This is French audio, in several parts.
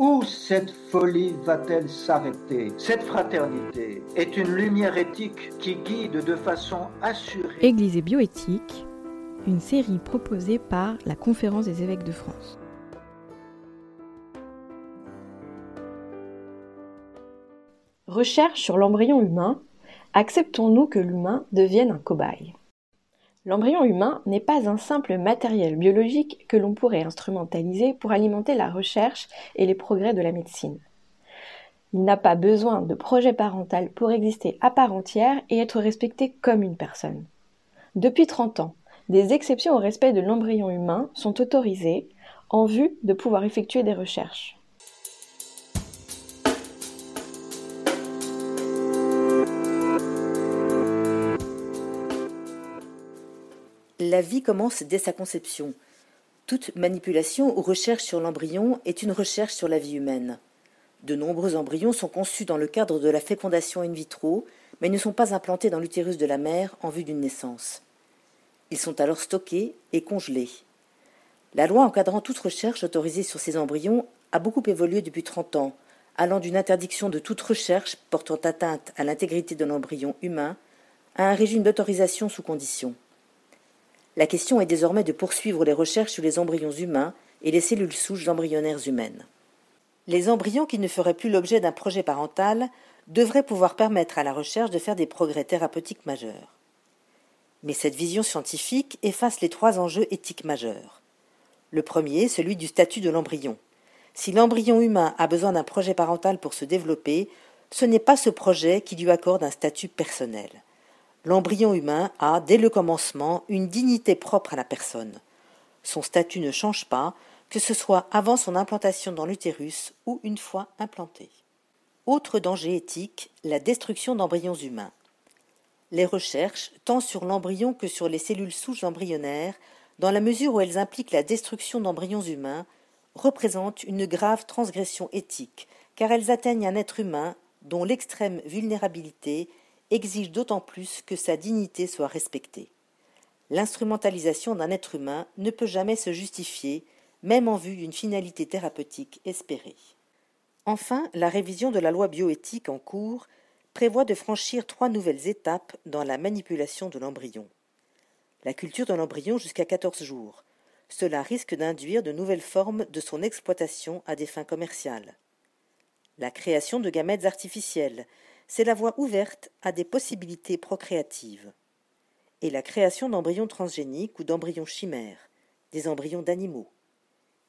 Où cette folie va-t-elle s'arrêter? Cette fraternité est une lumière éthique qui guide de façon assurée. Église et bioéthique, une série proposée par la Conférence des évêques de France. Recherche sur l'embryon humain. Acceptons-nous que l'humain devienne un cobaye L'embryon humain n'est pas un simple matériel biologique que l'on pourrait instrumentaliser pour alimenter la recherche et les progrès de la médecine. Il n'a pas besoin de projet parental pour exister à part entière et être respecté comme une personne. Depuis 30 ans, des exceptions au respect de l'embryon humain sont autorisées en vue de pouvoir effectuer des recherches. La vie commence dès sa conception. Toute manipulation ou recherche sur l'embryon est une recherche sur la vie humaine. De nombreux embryons sont conçus dans le cadre de la fécondation in vitro, mais ne sont pas implantés dans l'utérus de la mère en vue d'une naissance. Ils sont alors stockés et congelés. La loi encadrant toute recherche autorisée sur ces embryons a beaucoup évolué depuis 30 ans, allant d'une interdiction de toute recherche portant atteinte à l'intégrité de l'embryon humain à un régime d'autorisation sous conditions. La question est désormais de poursuivre les recherches sur les embryons humains et les cellules souches embryonnaires humaines. Les embryons qui ne feraient plus l'objet d'un projet parental devraient pouvoir permettre à la recherche de faire des progrès thérapeutiques majeurs. Mais cette vision scientifique efface les trois enjeux éthiques majeurs. Le premier, celui du statut de l'embryon. Si l'embryon humain a besoin d'un projet parental pour se développer, ce n'est pas ce projet qui lui accorde un statut personnel. L'embryon humain a, dès le commencement, une dignité propre à la personne. Son statut ne change pas, que ce soit avant son implantation dans l'utérus ou une fois implanté. Autre danger éthique, la destruction d'embryons humains. Les recherches, tant sur l'embryon que sur les cellules souches embryonnaires, dans la mesure où elles impliquent la destruction d'embryons humains, représentent une grave transgression éthique, car elles atteignent un être humain dont l'extrême vulnérabilité exige d'autant plus que sa dignité soit respectée. L'instrumentalisation d'un être humain ne peut jamais se justifier, même en vue d'une finalité thérapeutique espérée. Enfin, la révision de la loi bioéthique en cours prévoit de franchir trois nouvelles étapes dans la manipulation de l'embryon. La culture de l'embryon jusqu'à 14 jours. Cela risque d'induire de nouvelles formes de son exploitation à des fins commerciales. La création de gamètes artificiels, c'est la voie ouverte à des possibilités procréatives. Et la création d'embryons transgéniques ou d'embryons chimères, des embryons d'animaux.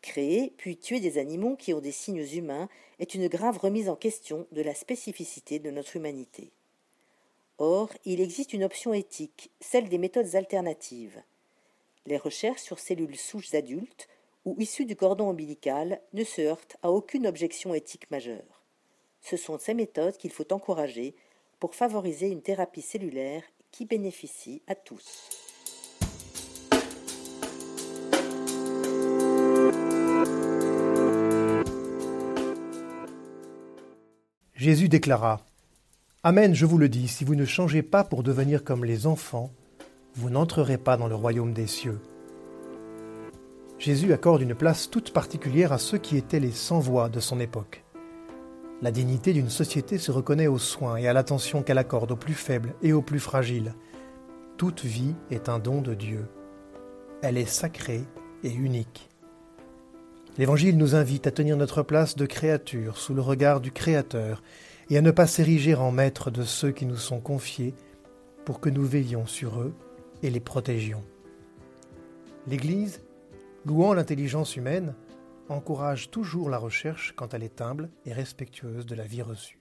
Créer puis tuer des animaux qui ont des signes humains est une grave remise en question de la spécificité de notre humanité. Or, il existe une option éthique, celle des méthodes alternatives. Les recherches sur cellules souches adultes ou issues du cordon ombilical ne se heurtent à aucune objection éthique majeure. Ce sont ces méthodes qu'il faut encourager pour favoriser une thérapie cellulaire qui bénéficie à tous. Jésus déclara Amen, je vous le dis, si vous ne changez pas pour devenir comme les enfants, vous n'entrerez pas dans le royaume des cieux. Jésus accorde une place toute particulière à ceux qui étaient les sans-voix de son époque. La dignité d'une société se reconnaît aux soins et à l'attention qu'elle accorde aux plus faibles et aux plus fragiles. Toute vie est un don de Dieu. Elle est sacrée et unique. L'Évangile nous invite à tenir notre place de créature sous le regard du Créateur et à ne pas s'ériger en maître de ceux qui nous sont confiés pour que nous veillions sur eux et les protégions. L'Église, louant l'intelligence humaine, encourage toujours la recherche quand elle est humble et respectueuse de la vie reçue.